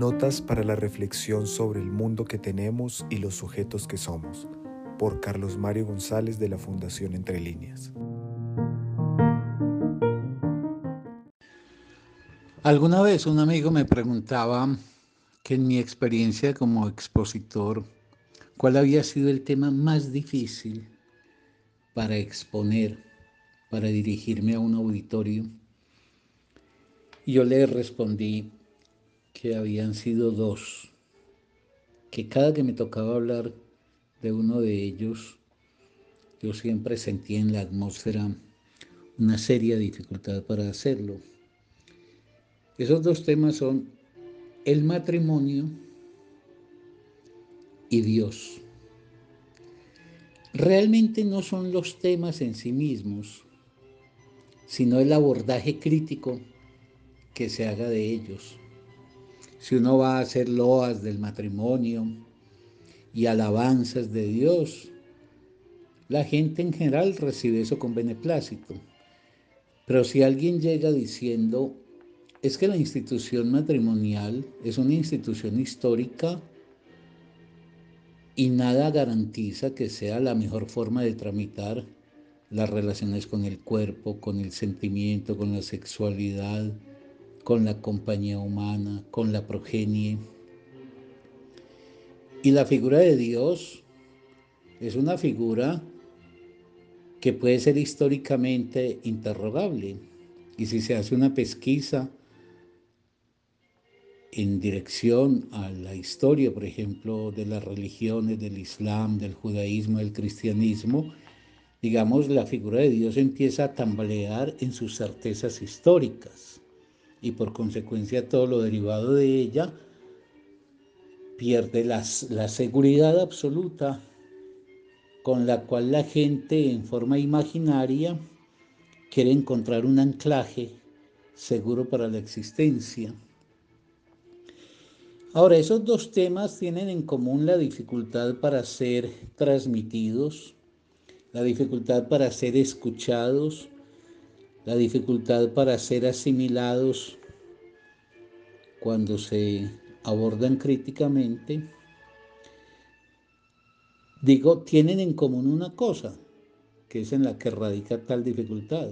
Notas para la reflexión sobre el mundo que tenemos y los sujetos que somos, por Carlos Mario González de la Fundación Entre Líneas. Alguna vez un amigo me preguntaba que en mi experiencia como expositor, ¿cuál había sido el tema más difícil para exponer, para dirigirme a un auditorio? Y yo le respondí que habían sido dos, que cada que me tocaba hablar de uno de ellos, yo siempre sentía en la atmósfera una seria dificultad para hacerlo. Esos dos temas son el matrimonio y Dios. Realmente no son los temas en sí mismos, sino el abordaje crítico que se haga de ellos. Si uno va a hacer loas del matrimonio y alabanzas de Dios, la gente en general recibe eso con beneplácito. Pero si alguien llega diciendo, es que la institución matrimonial es una institución histórica y nada garantiza que sea la mejor forma de tramitar las relaciones con el cuerpo, con el sentimiento, con la sexualidad, con la compañía humana, con la progenie. Y la figura de Dios es una figura que puede ser históricamente interrogable. Y si se hace una pesquisa en dirección a la historia, por ejemplo, de las religiones, del Islam, del judaísmo, del cristianismo, digamos, la figura de Dios empieza a tambalear en sus certezas históricas y por consecuencia todo lo derivado de ella pierde la seguridad absoluta con la cual la gente en forma imaginaria quiere encontrar un anclaje seguro para la existencia. Ahora, esos dos temas tienen en común la dificultad para ser transmitidos, la dificultad para ser escuchados, la dificultad para ser asimilados cuando se abordan críticamente. Digo, tienen en común una cosa, que es en la que radica tal dificultad,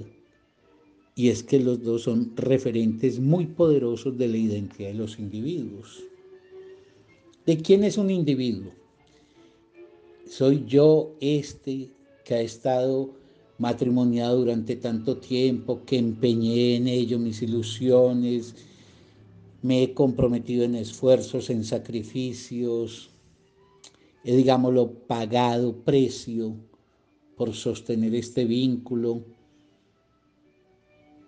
y es que los dos son referentes muy poderosos de la identidad de los individuos. ¿De quién es un individuo? Soy yo este que ha estado matrimoniado durante tanto tiempo, que empeñé en ello mis ilusiones, me he comprometido en esfuerzos, en sacrificios, he, digámoslo, pagado precio por sostener este vínculo.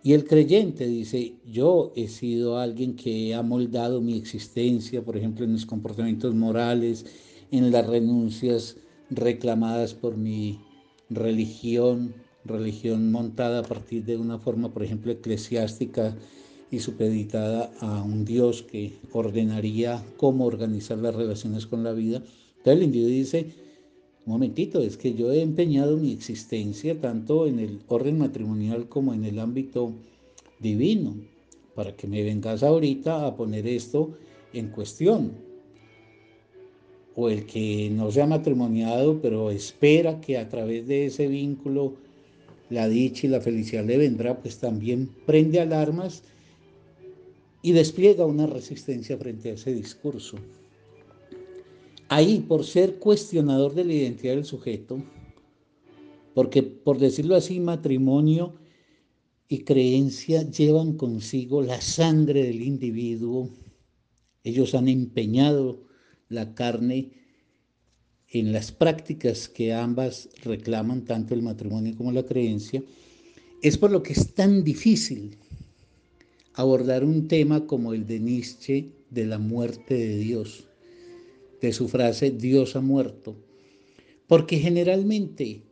Y el creyente dice, yo he sido alguien que ha moldado mi existencia, por ejemplo, en mis comportamientos morales, en las renuncias reclamadas por mi religión, religión montada a partir de una forma, por ejemplo, eclesiástica y supeditada a un Dios que ordenaría cómo organizar las relaciones con la vida. Entonces el individuo dice, un momentito, es que yo he empeñado mi existencia tanto en el orden matrimonial como en el ámbito divino, para que me vengas ahorita a poner esto en cuestión. O el que no se ha matrimoniado, pero espera que a través de ese vínculo la dicha y la felicidad le vendrá, pues también prende alarmas y despliega una resistencia frente a ese discurso. Ahí, por ser cuestionador de la identidad del sujeto, porque por decirlo así, matrimonio y creencia llevan consigo la sangre del individuo. Ellos han empeñado la carne en las prácticas que ambas reclaman, tanto el matrimonio como la creencia. Es por lo que es tan difícil abordar un tema como el de Nietzsche de la muerte de Dios de su frase Dios ha muerto. Porque generalmente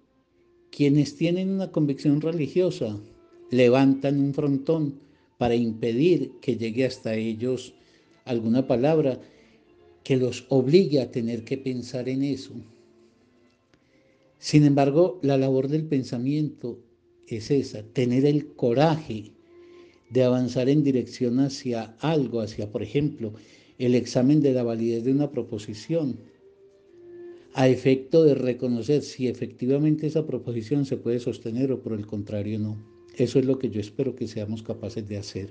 quienes tienen una convicción religiosa levantan un frontón para impedir que llegue hasta ellos alguna palabra que los obligue a tener que pensar en eso. Sin embargo, la labor del pensamiento es esa, tener el coraje de avanzar en dirección hacia algo, hacia, por ejemplo, el examen de la validez de una proposición a efecto de reconocer si efectivamente esa proposición se puede sostener o por el contrario no. Eso es lo que yo espero que seamos capaces de hacer.